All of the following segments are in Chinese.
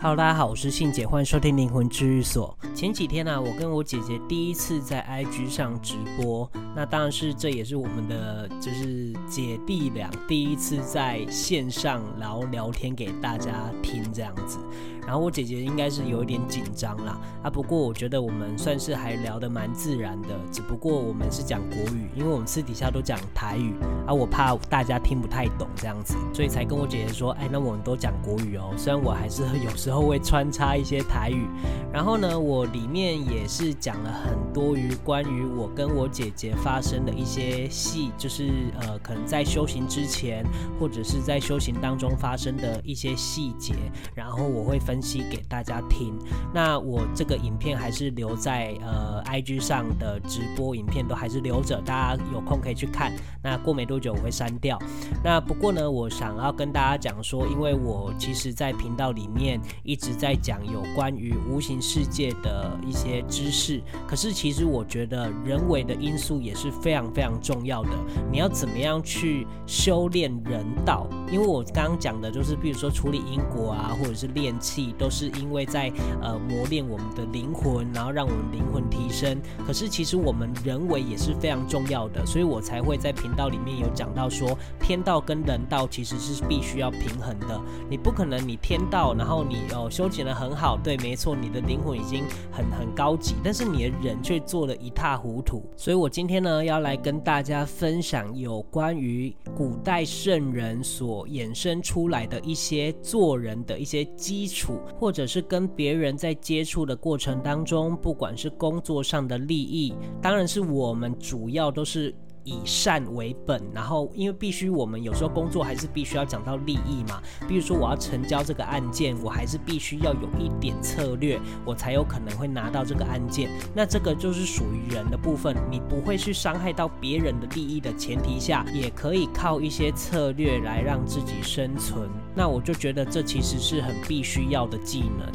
Hello，大家好，我是信姐，欢迎收听灵魂治愈所。前几天呢、我跟我姐姐第一次在 IG 上直播，那当然是这也是我们的就是姐弟俩第一次在线上然后聊天给大家听这样子。然后我姐姐应该是有一点紧张啦，啊，不过我觉得我们算是还聊得蛮自然的，只不过我们是讲国语，因为我们私底下都讲台语，啊，我怕大家听不太懂这样子，所以才跟我姐姐说，哎，那我们都讲国语哦，虽然我还是有时候会穿插一些台语。然后呢，我里面也是讲了很多于关于我跟我姐姐发生的一些戏，就是呃，可能在修行之前，或者是在修行当中发生的一些细节，然后我会分。分析给大家听。那我这个影片还是留在呃 IG 上的直播影片都还是留着，大家有空可以去看。那过没多久我会删掉。那不过呢，我想要跟大家讲说，因为我其实在频道里面一直在讲有关于无形世界的一些知识，可是其实我觉得人为的因素也是非常非常重要的。你要怎么样去修炼人道？因为我刚刚讲的就是，比如说处理因果啊，或者是练气。都是因为在呃磨练我们的灵魂，然后让我们灵魂提升。可是其实我们人为也是非常重要的，所以我才会在频道里面有讲到说，天道跟人道其实是必须要平衡的。你不可能你天道，然后你哦修行的很好，对，没错，你的灵魂已经很很高级，但是你的人却做的一塌糊涂。所以我今天呢要来跟大家分享有关于古代圣人所衍生出来的一些做人的一些基础。或者是跟别人在接触的过程当中，不管是工作上的利益，当然是我们主要都是以善为本。然后，因为必须我们有时候工作还是必须要讲到利益嘛。比如说我要成交这个案件，我还是必须要有一点策略，我才有可能会拿到这个案件。那这个就是属于人的部分，你不会去伤害到别人的利益的前提下，也可以靠一些策略来让自己生存。那我就觉得这其实是很必须要的技能。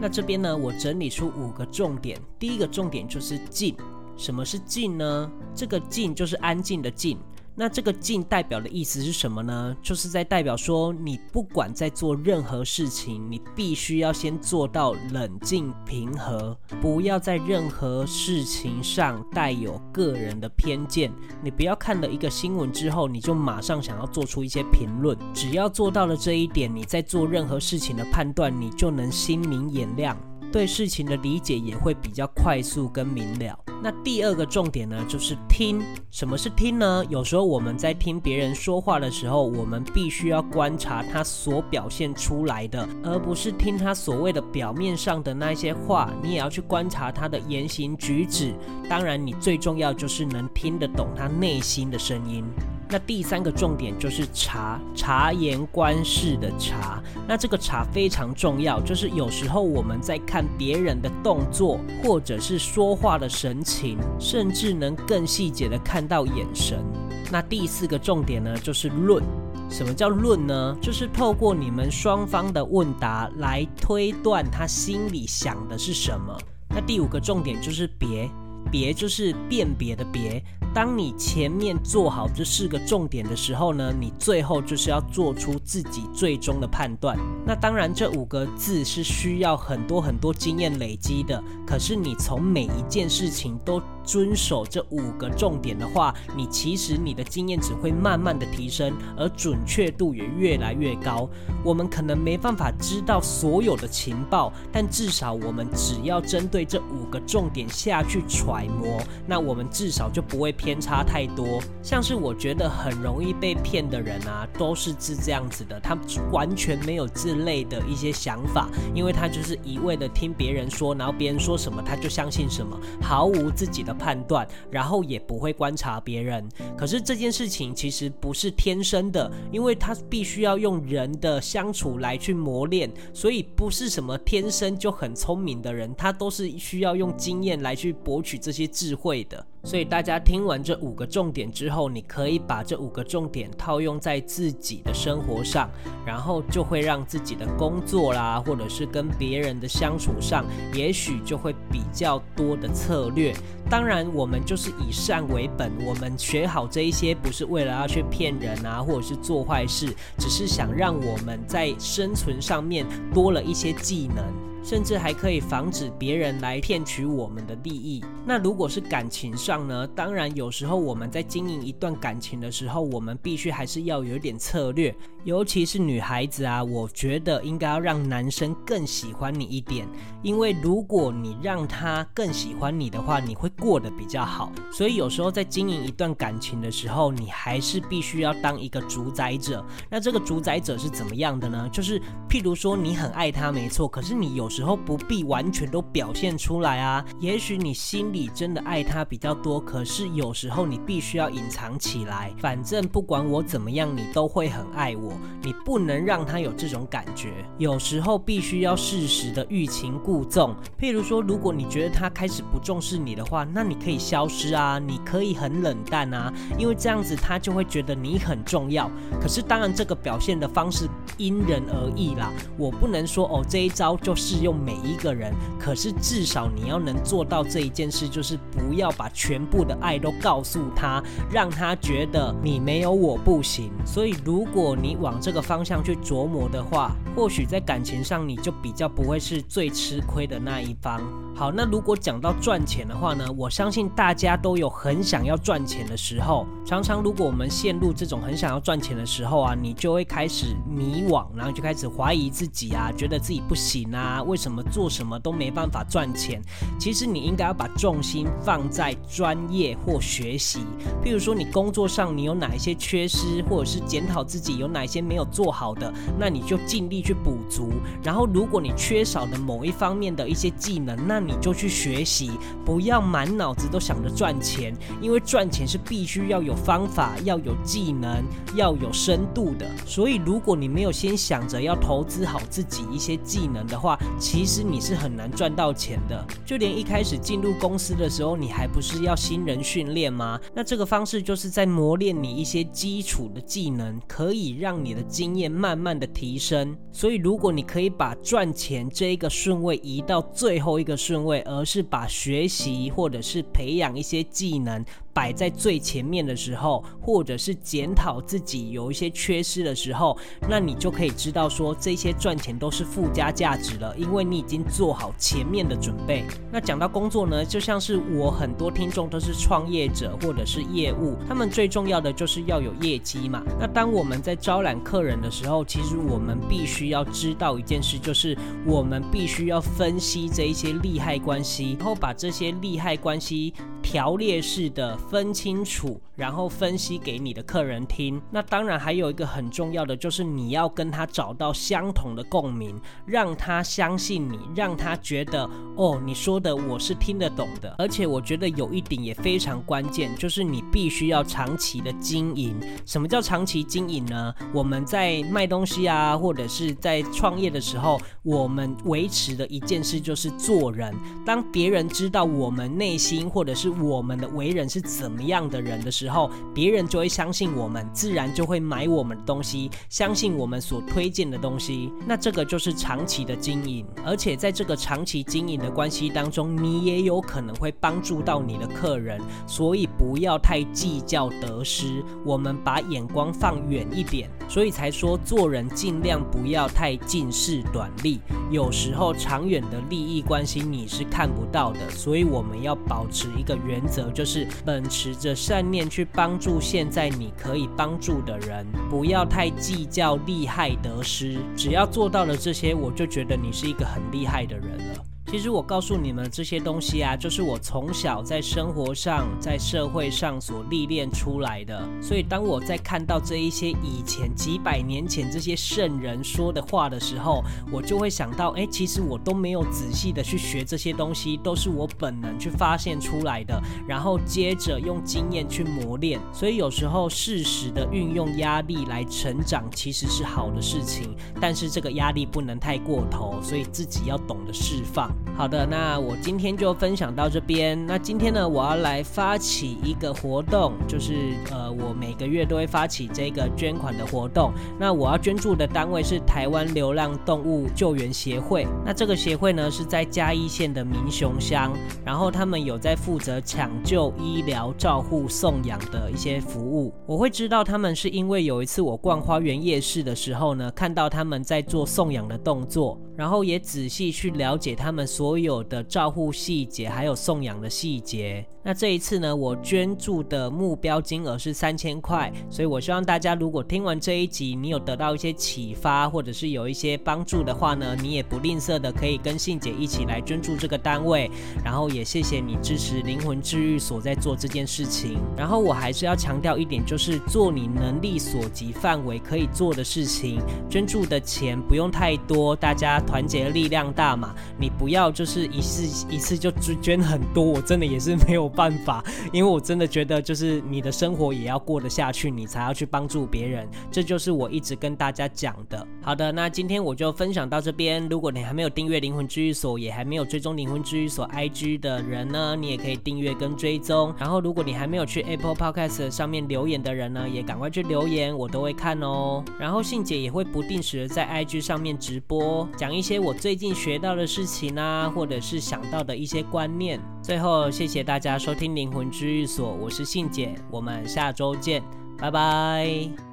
那这边呢，我整理出五个重点。第一个重点就是进。什么是静呢？这个静就是安静的静。那这个静代表的意思是什么呢？就是在代表说，你不管在做任何事情，你必须要先做到冷静平和，不要在任何事情上带有个人的偏见。你不要看了一个新闻之后，你就马上想要做出一些评论。只要做到了这一点，你在做任何事情的判断，你就能心明眼亮。对事情的理解也会比较快速跟明了。那第二个重点呢，就是听。什么是听呢？有时候我们在听别人说话的时候，我们必须要观察他所表现出来的，而不是听他所谓的表面上的那些话。你也要去观察他的言行举止。当然，你最重要就是能听得懂他内心的声音。那第三个重点就是察，察言观事的察。那这个察非常重要，就是有时候我们在看别人的动作，或者是说话的神情，甚至能更细节的看到眼神。那第四个重点呢，就是论。什么叫论呢？就是透过你们双方的问答来推断他心里想的是什么。那第五个重点就是别。别就是辨别的别。当你前面做好这四个重点的时候呢，你最后就是要做出自己最终的判断。那当然，这五个字是需要很多很多经验累积的。可是你从每一件事情都遵守这五个重点的话，你其实你的经验值会慢慢的提升，而准确度也越来越高。我们可能没办法知道所有的情报，但至少我们只要针对这五个重点下去揣摩，那我们至少就不会偏差太多。像是我觉得很容易被骗的人啊，都是是这样子的，他完全没有这类的一些想法，因为他就是一味的听别人说，然后别人说什么他就相信什么，毫无自己的判断，然后也不会观察别人。可是这件事情其实不是天生的，因为他必须要用人的相处来去磨练，所以不是什么天生就很聪明的人，他都是需要用经验来去博取这些智慧的。所以大家听完这五个重点之后，你可以把这五个重点套用在自己的生活上，然后就会让自己的工作啦，或者是跟别人的相处上，也许就会比较多的策略。当然，我们就是以善为本，我们学好这一些，不是为了要去骗人啊，或者是做坏事，只是想让我们在生存上面多了一些技能。甚至还可以防止别人来骗取我们的利益。那如果是感情上呢？当然，有时候我们在经营一段感情的时候，我们必须还是要有点策略。尤其是女孩子啊，我觉得应该要让男生更喜欢你一点。因为如果你让他更喜欢你的话，你会过得比较好。所以有时候在经营一段感情的时候，你还是必须要当一个主宰者。那这个主宰者是怎么样的呢？就是譬如说，你很爱他，没错，可是你有。时时候不必完全都表现出来啊，也许你心里真的爱他比较多，可是有时候你必须要隐藏起来。反正不管我怎么样，你都会很爱我，你不能让他有这种感觉。有时候必须要适时的欲擒故纵。譬如说，如果你觉得他开始不重视你的话，那你可以消失啊，你可以很冷淡啊，因为这样子他就会觉得你很重要。可是当然，这个表现的方式因人而异啦，我不能说哦，这一招就是。用每一个人，可是至少你要能做到这一件事，就是不要把全部的爱都告诉他，让他觉得你没有我不行。所以，如果你往这个方向去琢磨的话，或许在感情上你就比较不会是最吃亏的那一方。好，那如果讲到赚钱的话呢，我相信大家都有很想要赚钱的时候。常常，如果我们陷入这种很想要赚钱的时候啊，你就会开始迷惘，然后就开始怀疑自己啊，觉得自己不行啊。为什么做什么都没办法赚钱？其实你应该要把重心放在专业或学习。譬如说，你工作上你有哪一些缺失，或者是检讨自己有哪些没有做好的，那你就尽力去补足。然后，如果你缺少的某一方面的一些技能，那你就去学习，不要满脑子都想着赚钱，因为赚钱是必须要有方法、要有技能、要有深度的。所以，如果你没有先想着要投资好自己一些技能的话，其实你是很难赚到钱的，就连一开始进入公司的时候，你还不是要新人训练吗？那这个方式就是在磨练你一些基础的技能，可以让你的经验慢慢的提升。所以，如果你可以把赚钱这一个顺位移到最后一个顺位，而是把学习或者是培养一些技能。摆在最前面的时候，或者是检讨自己有一些缺失的时候，那你就可以知道说，这些赚钱都是附加价值了，因为你已经做好前面的准备。那讲到工作呢，就像是我很多听众都是创业者或者是业务，他们最重要的就是要有业绩嘛。那当我们在招揽客人的时候，其实我们必须要知道一件事，就是我们必须要分析这一些利害关系，然后把这些利害关系条列式的。分清楚，然后分析给你的客人听。那当然还有一个很重要的，就是你要跟他找到相同的共鸣，让他相信你，让他觉得哦，你说的我是听得懂的。而且我觉得有一点也非常关键，就是你必须要长期的经营。什么叫长期经营呢？我们在卖东西啊，或者是在创业的时候，我们维持的一件事就是做人。当别人知道我们内心或者是我们的为人是。怎么样的人的时候，别人就会相信我们，自然就会买我们的东西，相信我们所推荐的东西。那这个就是长期的经营，而且在这个长期经营的关系当中，你也有可能会帮助到你的客人，所以不要太计较得失，我们把眼光放远一点。所以才说做人尽量不要太近视短利，有时候长远的利益关系你是看不到的，所以我们要保持一个原则，就是秉。持着善念去帮助现在你可以帮助的人，不要太计较利害得失。只要做到了这些，我就觉得你是一个很厉害的人了。其实我告诉你们这些东西啊，就是我从小在生活上、在社会上所历练出来的。所以当我在看到这一些以前几百年前这些圣人说的话的时候，我就会想到，哎，其实我都没有仔细的去学这些东西，都是我本能去发现出来的，然后接着用经验去磨练。所以有时候适时的运用压力来成长，其实是好的事情，但是这个压力不能太过头，所以自己要懂得释放。好的，那我今天就分享到这边。那今天呢，我要来发起一个活动，就是呃，我每个月都会发起这个捐款的活动。那我要捐助的单位是台湾流浪动物救援协会。那这个协会呢是在嘉义县的民雄乡，然后他们有在负责抢救、医疗、照护、送养的一些服务。我会知道他们是因为有一次我逛花园夜市的时候呢，看到他们在做送养的动作，然后也仔细去了解他们所。有的照护细节，还有送养的细节。那这一次呢，我捐助的目标金额是三千块，所以我希望大家如果听完这一集，你有得到一些启发，或者是有一些帮助的话呢，你也不吝啬的可以跟信姐一起来捐助这个单位。然后也谢谢你支持灵魂治愈所在做这件事情。然后我还是要强调一点，就是做你能力所及范围可以做的事情，捐助的钱不用太多，大家团结力量大嘛，你不要。就是一次一次就捐很多，我真的也是没有办法，因为我真的觉得就是你的生活也要过得下去，你才要去帮助别人，这就是我一直跟大家讲的。好的，那今天我就分享到这边。如果你还没有订阅灵魂治愈所，也还没有追踪灵魂治愈所 IG 的人呢，你也可以订阅跟追踪。然后如果你还没有去 Apple Podcast 上面留言的人呢，也赶快去留言，我都会看哦。然后信姐也会不定时在 IG 上面直播，讲一些我最近学到的事情啊。或者是想到的一些观念。最后，谢谢大家收听灵魂治愈所，我是信姐，我们下周见，拜拜。